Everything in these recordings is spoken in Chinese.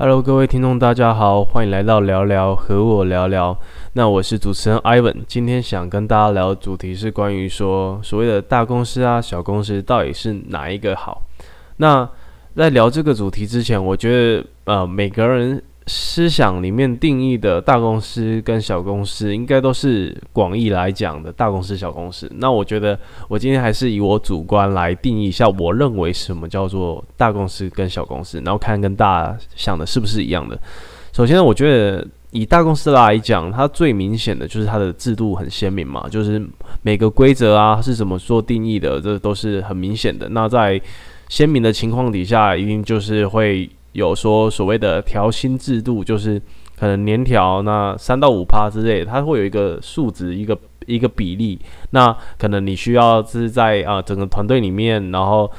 Hello，各位听众，大家好，欢迎来到聊聊和我聊聊。那我是主持人 Ivan，今天想跟大家聊的主题是关于说所谓的大公司啊、小公司到底是哪一个好。那在聊这个主题之前，我觉得呃每个人。思想里面定义的大公司跟小公司，应该都是广义来讲的大公司、小公司。那我觉得，我今天还是以我主观来定义一下，我认为什么叫做大公司跟小公司，然后看跟大家想的是不是一样的。首先，我觉得以大公司来讲，它最明显的就是它的制度很鲜明嘛，就是每个规则啊是怎么做定义的，这都是很明显的。那在鲜明的情况底下，一定就是会。有说所谓的调薪制度，就是可能年调那三到五趴之类，它会有一个数值，一个一个比例。那可能你需要是在啊整个团队里面，然后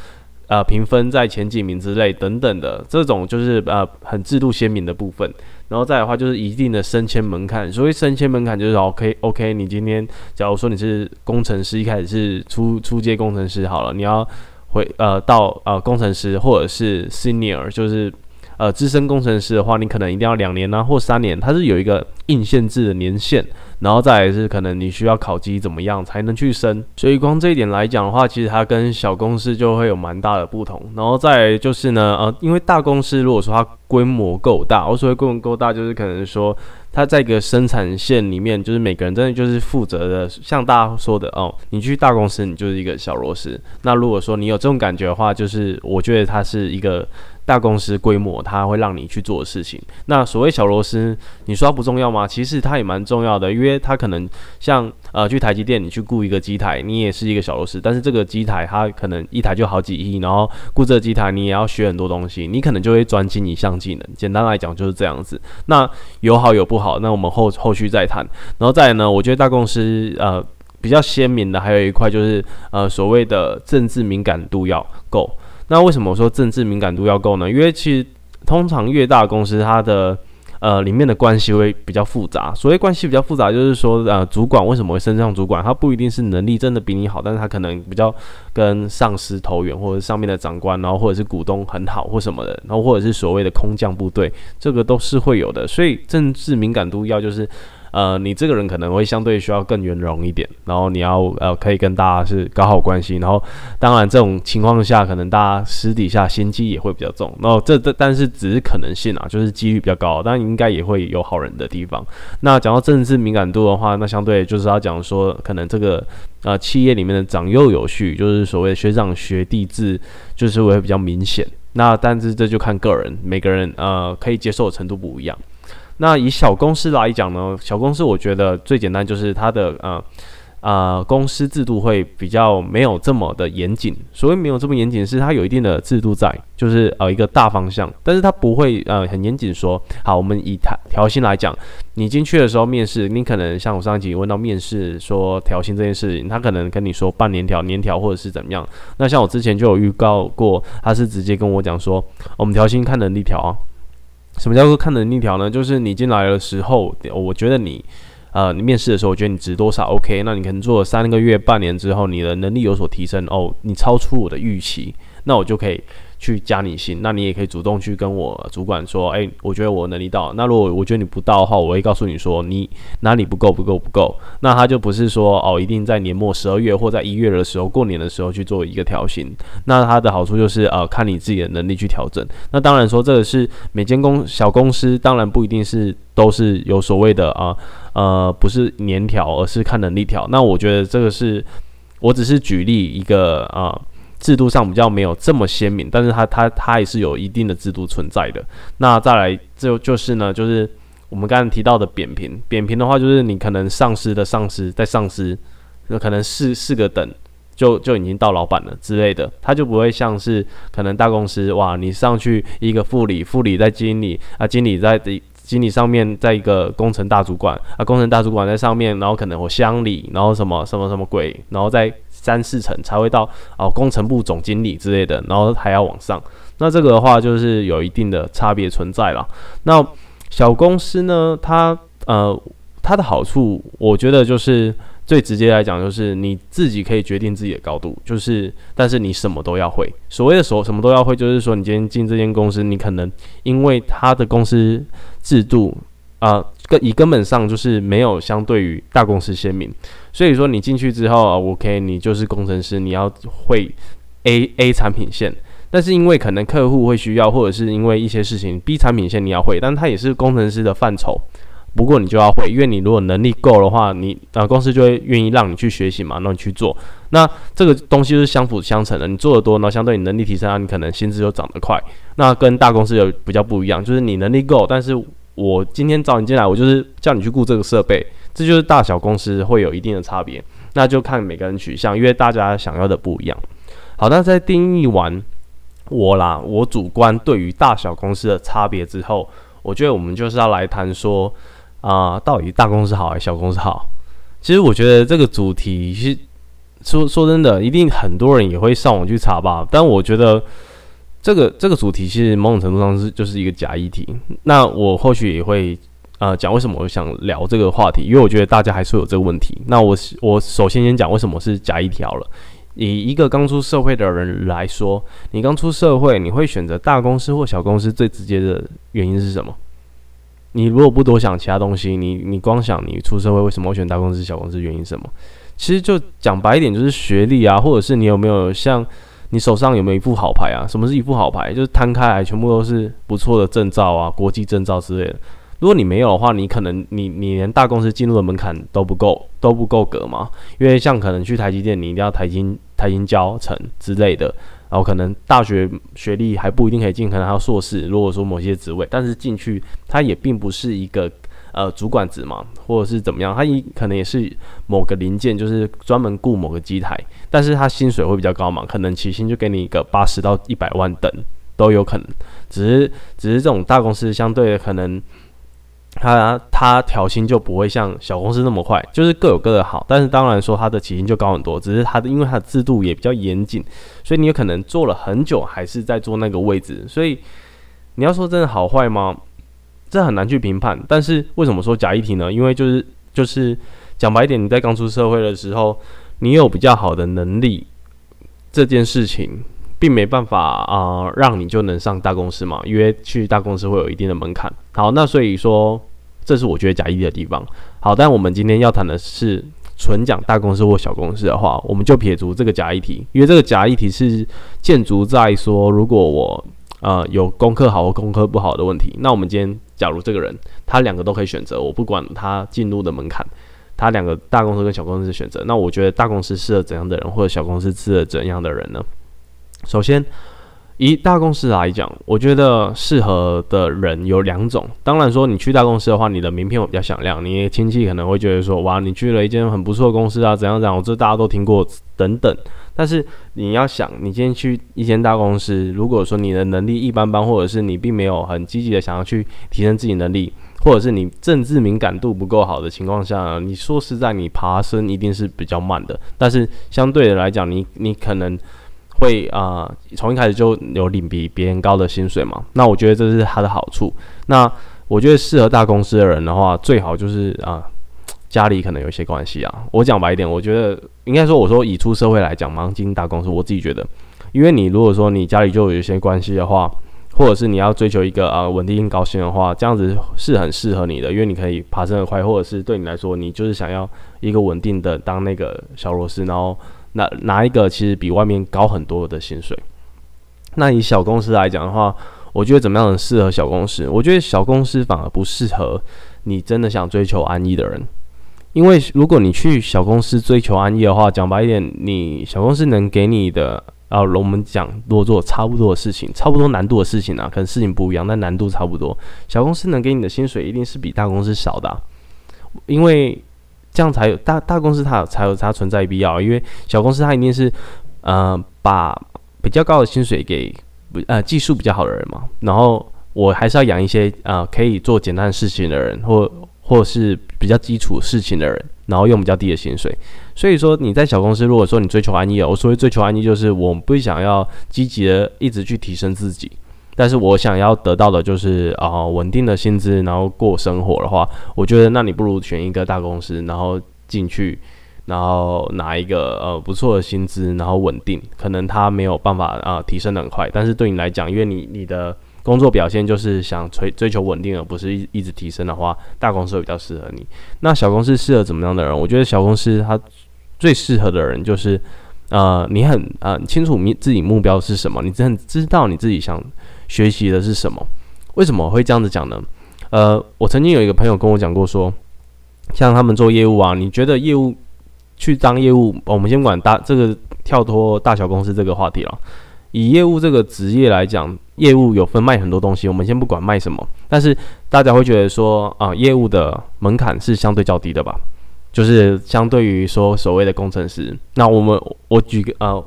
呃评分在前几名之类等等的这种，就是呃很制度鲜明的部分。然后再的话就是一定的升迁门槛，所谓升迁门槛就是 OK OK，你今天假如说你是工程师，一开始是初初阶工程师好了，你要。回呃到呃工程师或者是 senior，就是呃资深工程师的话，你可能一定要两年呢或三年，它是有一个硬限制的年限，然后再来是可能你需要考级怎么样才能去升，所以光这一点来讲的话，其实它跟小公司就会有蛮大的不同。然后再来就是呢，呃，因为大公司如果说它规模够大，我所谓规模够大，就是可能说。它在一个生产线里面，就是每个人真的就是负责的，像大家说的哦，你去大公司，你就是一个小螺丝。那如果说你有这种感觉的话，就是我觉得它是一个。大公司规模，它会让你去做的事情。那所谓小螺丝，你说它不重要吗？其实它也蛮重要的，因为它可能像呃，去台积电，你去雇一个机台，你也是一个小螺丝。但是这个机台它可能一台就好几亿，然后雇这个机台，你也要学很多东西，你可能就会专精一项技能。简单来讲就是这样子。那有好有不好，那我们后后续再谈。然后再来呢，我觉得大公司呃比较鲜明的还有一块就是呃所谓的政治敏感度要够。那为什么说政治敏感度要够呢？因为其实通常越大公司，它的呃里面的关系会比较复杂。所谓关系比较复杂，就是说呃主管为什么会升上主管，他不一定是能力真的比你好，但是他可能比较跟上司投缘，或者上面的长官，然后或者是股东很好或什么的，然后或者是所谓的空降部队，这个都是会有的。所以政治敏感度要就是。呃，你这个人可能会相对需要更圆融一点，然后你要呃可以跟大家是搞好关系，然后当然这种情况下，可能大家私底下心机也会比较重，然后这这但是只是可能性啊，就是几率比较高，但应该也会有好人的地方。那讲到政治敏感度的话，那相对就是要讲说，可能这个呃企业里面的长幼有序，就是所谓学长学弟制，就是会比较明显。那但是这就看个人，每个人呃可以接受的程度不一样。那以小公司来讲呢，小公司我觉得最简单就是它的呃呃公司制度会比较没有这么的严谨。所谓没有这么严谨，是它有一定的制度在，就是呃一个大方向，但是它不会呃很严谨说，好，我们以调调薪来讲，你进去的时候面试，你可能像我上一集问到面试说调薪这件事情，他可能跟你说半年调、年调或者是怎么样。那像我之前就有预告过，他是直接跟我讲说，我们调薪看能力调啊。什么叫做看能力条呢？就是你进来的时候，我觉得你，呃，你面试的时候，我觉得你值多少？OK，那你可能做了三个月、半年之后，你的能力有所提升，哦，你超出我的预期，那我就可以。去加你薪，那你也可以主动去跟我主管说，哎，我觉得我能力到。那如果我觉得你不到的话，我会告诉你说你哪里不够，不够，不够。那他就不是说哦，一定在年末十二月或在一月的时候过年的时候去做一个调薪。那它的好处就是呃，看你自己的能力去调整。那当然说这个是每间公小公司，当然不一定是都是有所谓的啊呃，不是年调，而是看能力调。那我觉得这个是我只是举例一个啊。制度上比较没有这么鲜明，但是它它它也是有一定的制度存在的。那再来就就是呢，就是我们刚才提到的扁平，扁平的话就是你可能上司的上司在上司，那可能四四个等就就已经到老板了之类的，他就不会像是可能大公司哇，你上去一个副理，副理在经理啊，经理在经理上面在一个工程大主管啊，工程大主管在上面，然后可能我乡里，然后什么什么什么鬼，然后再。三四层才会到哦，工程部总经理之类的，然后还要往上。那这个的话就是有一定的差别存在了。那小公司呢，它呃。它的好处，我觉得就是最直接来讲，就是你自己可以决定自己的高度，就是但是你什么都要会。所谓的所什么都要会，就是说你今天进这间公司，你可能因为它的公司制度啊，根以根本上就是没有相对于大公司鲜明，所以说你进去之后啊，OK，你就是工程师，你要会 A A 产品线。但是因为可能客户会需要，或者是因为一些事情，B 产品线你要会，但它也是工程师的范畴。不过你就要会，因为你如果能力够的话，你啊公司就会愿意让你去学习嘛，让你去做。那这个东西是相辅相成的，你做的多，那相对你能力提升啊，你可能薪资就涨得快。那跟大公司有比较不一样，就是你能力够，但是我今天找你进来，我就是叫你去雇这个设备，这就是大小公司会有一定的差别。那就看每个人取向，因为大家想要的不一样。好，那在定义完。我啦，我主观对于大小公司的差别之后，我觉得我们就是要来谈说啊，到底大公司好还是小公司好？其实我觉得这个主题是说说真的，一定很多人也会上网去查吧。但我觉得这个这个主题其实某种程度上是就是一个假议题。那我或许也会呃讲为什么我想聊这个话题，因为我觉得大家还是有这个问题。那我我首先先讲为什么是假议题好了。以一个刚出社会的人来说，你刚出社会，你会选择大公司或小公司？最直接的原因是什么？你如果不多想其他东西，你你光想你出社会为什么会选大公司、小公司？原因什么？其实就讲白一点，就是学历啊，或者是你有没有像你手上有没有一副好牌啊？什么是一副好牌？就是摊开来全部都是不错的证照啊，国际证照之类的。如果你没有的话，你可能你你连大公司进入的门槛都不够都不够格嘛？因为像可能去台积电，你一定要台金台金教程之类的，然后可能大学学历还不一定可以进，可能还要硕士。如果说某些职位，但是进去它也并不是一个呃主管职嘛，或者是怎么样，他一可能也是某个零件，就是专门雇某个机台，但是他薪水会比较高嘛，可能起薪就给你一个八十到一百万等都有可能。只是只是这种大公司相对可能。他他调薪就不会像小公司那么快，就是各有各的好，但是当然说他的起薪就高很多，只是他的因为他的制度也比较严谨，所以你有可能做了很久还是在做那个位置，所以你要说真的好坏吗？这很难去评判。但是为什么说假议题呢？因为就是就是讲白一点，你在刚出社会的时候，你有比较好的能力，这件事情并没办法啊让你就能上大公司嘛，因为去大公司会有一定的门槛。好，那所以说。这是我觉得假议题的地方。好，但我们今天要谈的是纯讲大公司或小公司的话，我们就撇除这个假议题，因为这个假议题是建筑在说，如果我呃有功课好或功课不好的问题，那我们今天假如这个人他两个都可以选择，我不管他进入的门槛，他两个大公司跟小公司的选择，那我觉得大公司适合怎样的人，或者小公司适合怎样的人呢？首先。以大公司来讲，我觉得适合的人有两种。当然说，你去大公司的话，你的名片会比较响亮，你亲戚可能会觉得说，哇，你去了一间很不错的公司啊，怎样怎样，我这大家都听过等等。但是你要想，你今天去一间大公司，如果说你的能力一般般，或者是你并没有很积极的想要去提升自己能力，或者是你政治敏感度不够好的情况下，你说实在，你爬升一定是比较慢的。但是相对的来讲，你你可能。会啊，从一开始就有领比别人高的薪水嘛？那我觉得这是它的好处。那我觉得适合大公司的人的话，最好就是啊，家里可能有一些关系啊。我讲白一点，我觉得应该说，我说以出社会来讲，忙进大公司，我自己觉得，因为你如果说你家里就有一些关系的话，或者是你要追求一个啊稳定性高薪的话，这样子是很适合你的，因为你可以爬升的快，或者是对你来说，你就是想要一个稳定的当那个小螺丝，然后。拿拿一个其实比外面高很多的薪水。那以小公司来讲的话，我觉得怎么样适合小公司？我觉得小公司反而不适合你真的想追求安逸的人。因为如果你去小公司追求安逸的话，讲白一点，你小公司能给你的啊，我们讲多做差不多的事情，差不多难度的事情啊，可能事情不一样，但难度差不多。小公司能给你的薪水一定是比大公司少的，因为。这样才有大大公司，它才有它存在必要。因为小公司它一定是，呃，把比较高的薪水给呃技术比较好的人嘛。然后我还是要养一些呃可以做简单事情的人，或或是比较基础事情的人，然后用比较低的薪水。所以说你在小公司，如果说你追求安逸，我所谓追求安逸，就是我不想要积极的一直去提升自己。但是我想要得到的就是啊稳定的薪资，然后过生活的话，我觉得那你不如选一个大公司，然后进去，然后拿一个呃不错的薪资，然后稳定，可能它没有办法啊提升的很快，但是对你来讲，因为你你的工作表现就是想追追求稳定，而不是一一直提升的话，大公司会比较适合你。那小公司适合怎么样的人？我觉得小公司它最适合的人就是。呃，你很呃清楚你自己目标是什么？你真知道你自己想学习的是什么？为什么会这样子讲呢？呃，我曾经有一个朋友跟我讲过，说像他们做业务啊，你觉得业务去当业务，我们先管大这个跳脱大小公司这个话题了。以业务这个职业来讲，业务有分卖很多东西，我们先不管卖什么，但是大家会觉得说啊，业务的门槛是相对较低的吧？就是相对于说所谓的工程师，那我们我举个呃，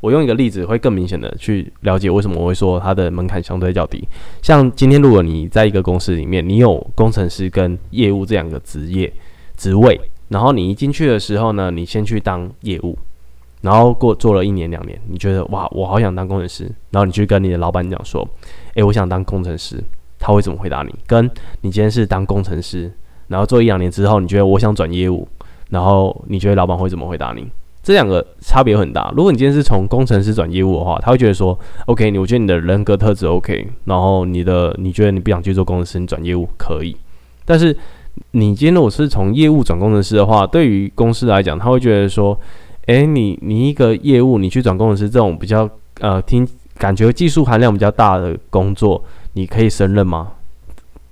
我用一个例子会更明显的去了解为什么我会说它的门槛相对较低。像今天如果你在一个公司里面，你有工程师跟业务这两个职业职位，然后你一进去的时候呢，你先去当业务，然后过做了一年两年，你觉得哇，我好想当工程师，然后你去跟你的老板讲说，诶，我想当工程师，他会怎么回答你？跟你今天是当工程师。然后做一两年之后，你觉得我想转业务，然后你觉得老板会怎么回答你？这两个差别很大。如果你今天是从工程师转业务的话，他会觉得说，OK，你我觉得你的人格特质 OK，然后你的你觉得你不想去做工程师，你转业务可以。但是你今天如果是从业务转工程师的话，对于公司来讲，他会觉得说，诶，你你一个业务你去转工程师这种比较呃听感觉技术含量比较大的工作，你可以胜任吗？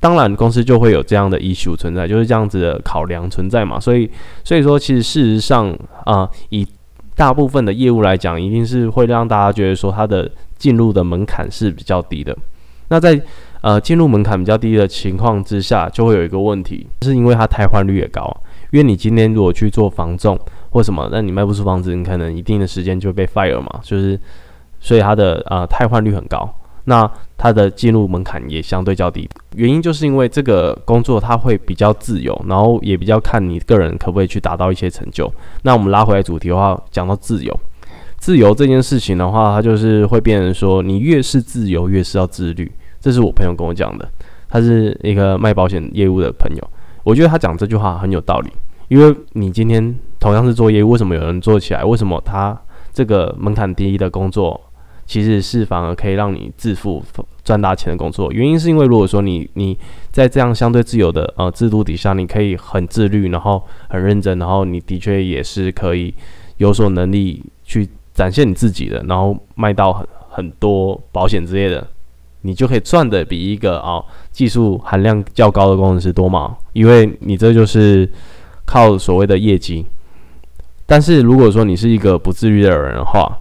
当然，公司就会有这样的 issue 存在，就是这样子的考量存在嘛。所以，所以说，其实事实上啊，以大部分的业务来讲，一定是会让大家觉得说，它的进入的门槛是比较低的。那在呃进入门槛比较低的情况之下，就会有一个问题，是因为它汰换率也高。因为你今天如果去做房仲或什么，那你卖不出房子，你可能一定的时间就被 fire 嘛，就是所以它的啊汰换率很高。那它的进入门槛也相对较低，原因就是因为这个工作它会比较自由，然后也比较看你个人可不可以去达到一些成就。那我们拉回来主题的话，讲到自由，自由这件事情的话，它就是会变成说，你越是自由，越是要自律。这是我朋友跟我讲的，他是一个卖保险业务的朋友，我觉得他讲这句话很有道理，因为你今天同样是做业务，为什么有人做起来？为什么他这个门槛低的工作？其实是反而可以让你致富、赚大钱的工作。原因是因为，如果说你你在这样相对自由的呃制度底下，你可以很自律，然后很认真，然后你的确也是可以有所能力去展现你自己的，然后卖到很很多保险之类的，你就可以赚的比一个啊技术含量较高的工程师多嘛。因为你这就是靠所谓的业绩。但是如果说你是一个不自律的人的话，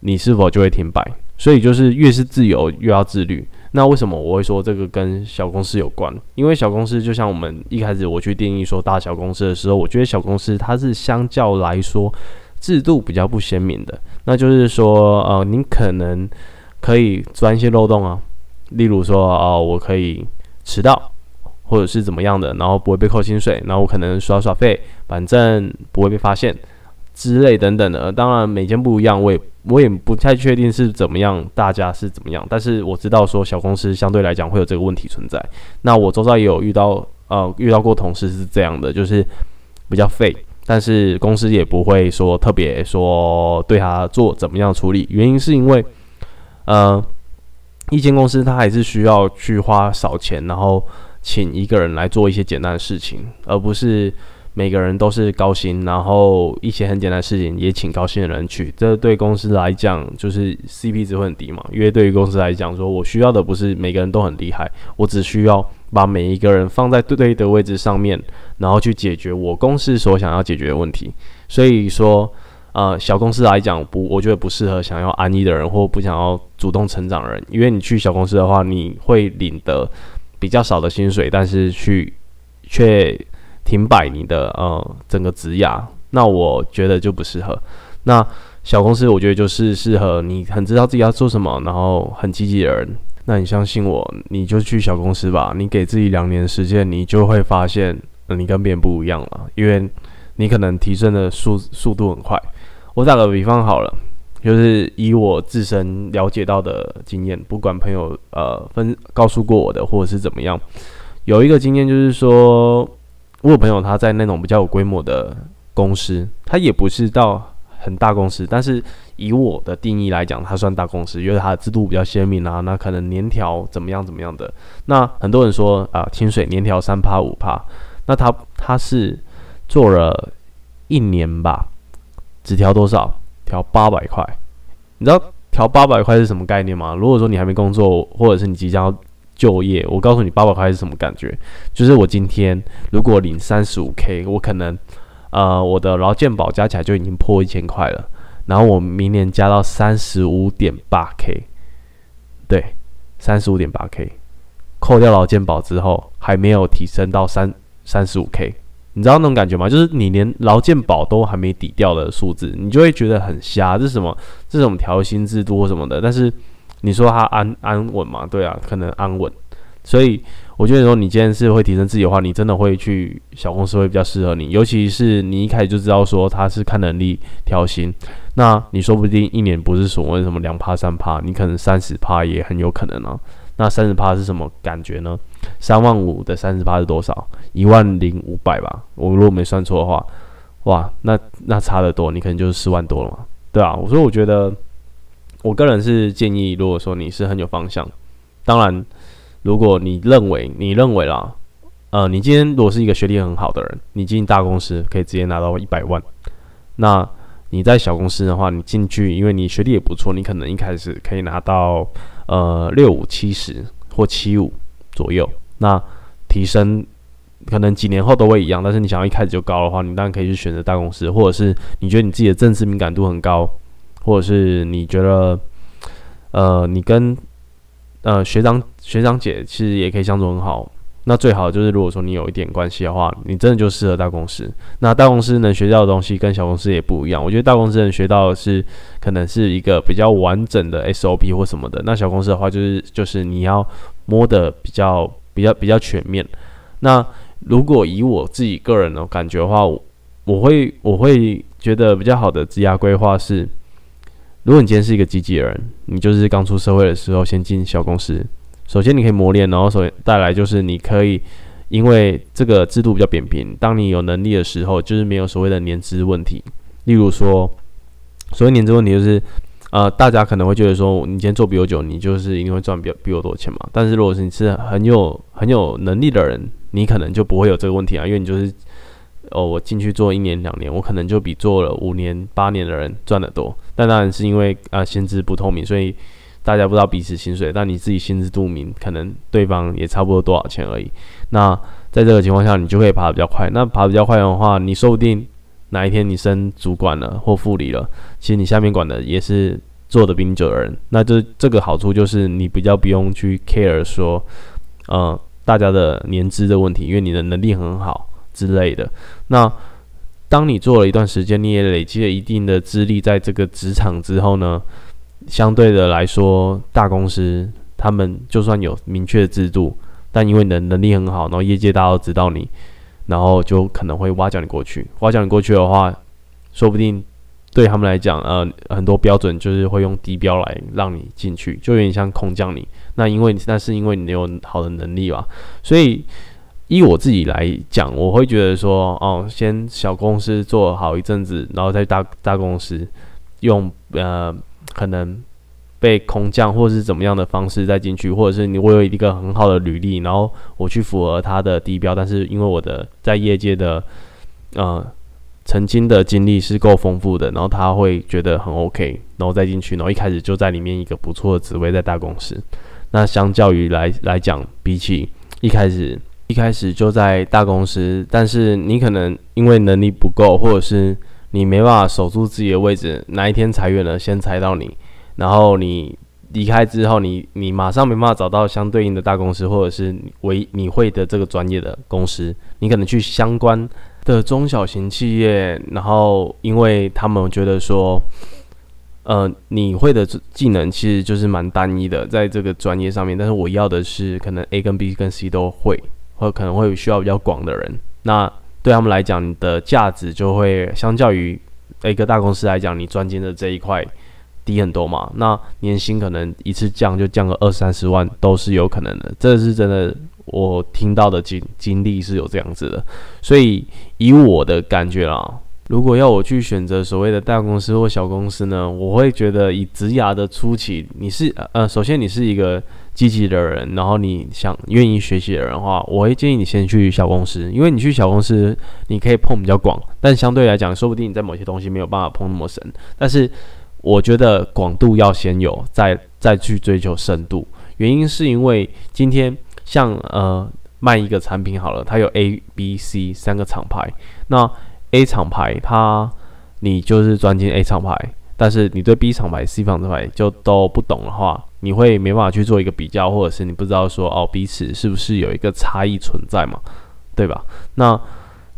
你是否就会停摆？所以就是越是自由，越要自律。那为什么我会说这个跟小公司有关？因为小公司就像我们一开始我去定义说大小公司的时候，我觉得小公司它是相较来说制度比较不鲜明的。那就是说，呃，你可能可以钻一些漏洞啊，例如说，哦，我可以迟到，或者是怎么样的，然后不会被扣薪水，然后我可能耍耍费，反正不会被发现。之类等等的，当然每间不一样，我也我也不太确定是怎么样，大家是怎么样，但是我知道说小公司相对来讲会有这个问题存在。那我周遭也有遇到，呃，遇到过同事是这样的，就是比较废，但是公司也不会说特别说对他做怎么样处理。原因是因为，呃，一间公司他还是需要去花少钱，然后请一个人来做一些简单的事情，而不是。每个人都是高薪，然后一些很简单的事情也请高薪的人去，这对公司来讲就是 CP 值会很低嘛？因为对于公司来讲，说我需要的不是每个人都很厉害，我只需要把每一个人放在对对的位置上面，然后去解决我公司所想要解决的问题。所以说，呃，小公司来讲不，我觉得不适合想要安逸的人或不想要主动成长的人，因为你去小公司的话，你会领得比较少的薪水，但是去却。停摆你的呃整个职涯，那我觉得就不适合。那小公司我觉得就是适合你很知道自己要做什么，然后很积极的人。那你相信我，你就去小公司吧。你给自己两年时间，你就会发现你跟别人不一样了，因为你可能提升的速速度很快。我打个比方好了，就是以我自身了解到的经验，不管朋友呃分告诉过我的，或者是怎么样，有一个经验就是说，我有朋友他在那种比较有规模的公司，他也不是到很大公司，但是以我的定义来讲，他算大公司，因为它的制度比较鲜明啊，那可能年条怎么样怎么样的。那很多人说啊，清水年条三趴五趴，那他他是做了一年吧，只调多少？调八百块，你知道调八百块是什么概念吗？如果说你还没工作，或者是你即将要就业，我告诉你八百块是什么感觉？就是我今天如果领三十五 K，我可能呃我的劳健保加起来就已经破一千块了，然后我明年加到三十五点八 K，对，三十五点八 K，扣掉劳健保之后还没有提升到三三十五 K。你知道那种感觉吗？就是你连劳健保都还没抵掉的数字，你就会觉得很瞎。这是什么？这种调薪制度什么的？但是你说它安安稳嘛？对啊，可能安稳。所以我觉得说，你今天是会提升自己的话，你真的会去小公司会比较适合你。尤其是你一开始就知道说他是看能力调薪，那你说不定一年不是所谓什么两趴三趴，你可能三十趴也很有可能啊。那三十趴是什么感觉呢？三万五的三十趴是多少？一万零五百吧。我如果没算错的话，哇，那那差得多，你可能就是四万多了嘛，对啊。我说，我觉得，我个人是建议，如果说你是很有方向，当然，如果你认为你认为啦，呃，你今天如果是一个学历很好的人，你进大公司可以直接拿到一百万。那你在小公司的话，你进去，因为你学历也不错，你可能一开始可以拿到。呃，六五七十或七五左右，那提升可能几年后都会一样。但是你想要一开始就高的话，你当然可以去选择大公司，或者是你觉得你自己的政治敏感度很高，或者是你觉得呃，你跟呃学长学长姐其实也可以相处很好。那最好就是，如果说你有一点关系的话，你真的就适合大公司。那大公司能学到的东西跟小公司也不一样。我觉得大公司能学到的是，可能是一个比较完整的 SOP 或什么的。那小公司的话，就是就是你要摸的比较比较比较全面。那如果以我自己个人的感觉的话，我会我会觉得比较好的职业规划是，如果你今天是一个机器人，你就是刚出社会的时候先进小公司。首先，你可以磨练，然后首带来就是你可以，因为这个制度比较扁平，当你有能力的时候，就是没有所谓的年资问题。例如说，所谓年资问题就是，呃，大家可能会觉得说，你今天做比我久，你就是一定会赚比比我多钱嘛。但是如果是你是很有很有能力的人，你可能就不会有这个问题啊，因为你就是，哦，我进去做一年两年，我可能就比做了五年八年的人赚得多。但当然是因为啊薪资不透明，所以。大家不知道彼此薪水，但你自己心知肚明，可能对方也差不多多少钱而已。那在这个情况下，你就可以爬得比较快。那爬得比较快的话，你说不定哪一天你升主管了或副理了，其实你下面管的也是做的比你久的人。那这这个好处就是你比较不用去 care 说，呃，大家的年资的问题，因为你的能力很好之类的。那当你做了一段时间，你也累积了一定的资历，在这个职场之后呢？相对的来说，大公司他们就算有明确的制度，但因为你的能力很好，然后业界大家都知道你，然后就可能会挖角你过去。挖角你过去的话，说不定对他们来讲，呃，很多标准就是会用低标来让你进去，就有点像空降你。那因为那是因为你有好的能力吧。所以依我自己来讲，我会觉得说，哦，先小公司做好一阵子，然后再大大公司用呃。可能被空降或是怎么样的方式再进去，或者是你我有一个很好的履历，然后我去符合他的低标，但是因为我的在业界的呃曾经的经历是够丰富的，然后他会觉得很 OK，然后再进去，然后一开始就在里面一个不错的职位在大公司。那相较于来来讲，比起一开始一开始就在大公司，但是你可能因为能力不够，或者是你没办法守住自己的位置，哪一天裁员了，先裁到你，然后你离开之后，你你马上没办法找到相对应的大公司，或者是为你会的这个专业的公司，你可能去相关的中小型企业，然后因为他们觉得说，呃，你会的技能其实就是蛮单一的，在这个专业上面，但是我要的是可能 A 跟 B 跟 C 都会，或可能会需要比较广的人，那。对他们来讲，你的价值就会相较于一个大公司来讲，你专精的这一块低很多嘛，那年薪可能一次降就降个二三十万都是有可能的，这是真的，我听到的经经历是有这样子的，所以以我的感觉啊。如果要我去选择所谓的大公司或小公司呢？我会觉得以职涯的初期，你是呃，首先你是一个积极的人，然后你想愿意学习的人的话，我会建议你先去小公司，因为你去小公司你可以碰比较广，但相对来讲，说不定你在某些东西没有办法碰那么深。但是我觉得广度要先有，再再去追求深度。原因是因为今天像呃卖一个产品好了，它有 A、B、C 三个厂牌，那 A 厂牌，它你就是专精 A 厂牌，但是你对 B 厂牌、C 厂牌就都不懂的话，你会没办法去做一个比较，或者是你不知道说哦彼此是不是有一个差异存在嘛，对吧？那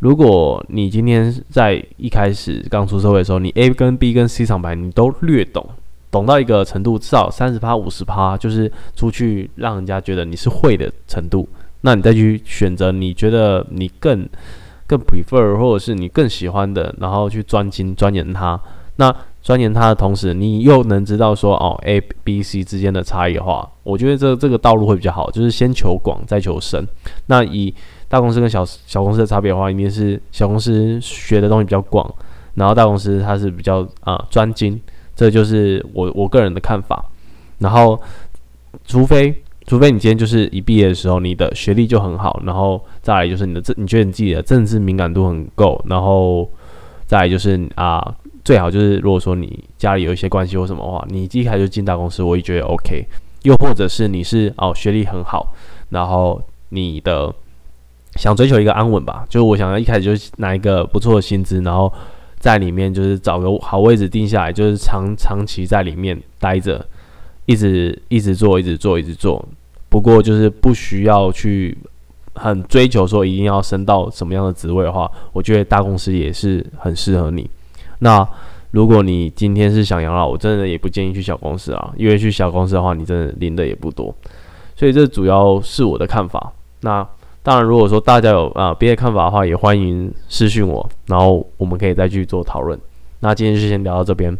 如果你今天在一开始刚出社会的时候，你 A 跟 B 跟 C 厂牌你都略懂，懂到一个程度，至少三十趴、五十趴，就是出去让人家觉得你是会的程度，那你再去选择你觉得你更。更 prefer 或者是你更喜欢的，然后去专精钻研它。那钻研它的同时，你又能知道说哦 A、B、C 之间的差异化，我觉得这这个道路会比较好，就是先求广再求深。那以大公司跟小小公司的差别的话，一定是小公司学的东西比较广，然后大公司它是比较啊专精。这就是我我个人的看法。然后，除非。除非你今天就是一毕业的时候，你的学历就很好，然后再来就是你的政，你觉得你自己的政治敏感度很够，然后再来就是啊，最好就是如果说你家里有一些关系或什么的话，你一开始就进大公司，我也觉得 OK。又或者是你是哦学历很好，然后你的想追求一个安稳吧，就是我想要一开始就拿一个不错的薪资，然后在里面就是找个好位置定下来，就是长长期在里面待着，一直一直做，一直做，一直做。不过就是不需要去很追求说一定要升到什么样的职位的话，我觉得大公司也是很适合你。那如果你今天是想养老，我真的也不建议去小公司啊，因为去小公司的话，你真的领的也不多。所以这主要是我的看法。那当然，如果说大家有啊别的看法的话，也欢迎私信我，然后我们可以再去做讨论。那今天就先聊到这边。